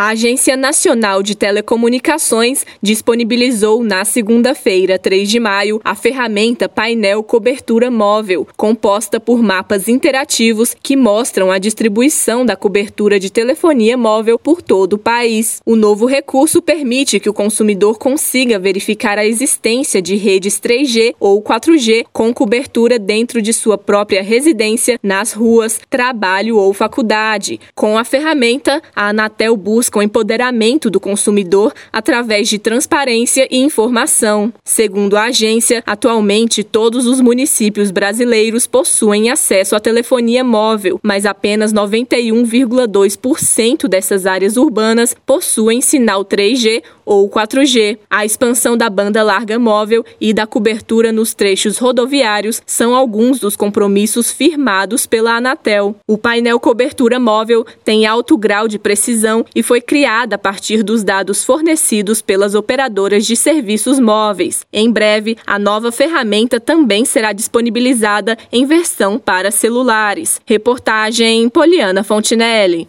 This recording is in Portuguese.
A Agência Nacional de Telecomunicações disponibilizou na segunda-feira, 3 de maio, a ferramenta Painel Cobertura Móvel, composta por mapas interativos que mostram a distribuição da cobertura de telefonia móvel por todo o país. O novo recurso permite que o consumidor consiga verificar a existência de redes 3G ou 4G com cobertura dentro de sua própria residência, nas ruas, trabalho ou faculdade. Com a ferramenta, a Anatel busca o empoderamento do consumidor através de transparência e informação. Segundo a agência, atualmente todos os municípios brasileiros possuem acesso à telefonia móvel, mas apenas 91,2% dessas áreas urbanas possuem sinal 3G ou 4G. A expansão da banda larga móvel e da cobertura nos trechos rodoviários são alguns dos compromissos firmados pela Anatel. O painel cobertura móvel tem alto grau de precisão e foi criada a partir dos dados fornecidos pelas operadoras de serviços móveis. Em breve, a nova ferramenta também será disponibilizada em versão para celulares. Reportagem Poliana Fontinelli.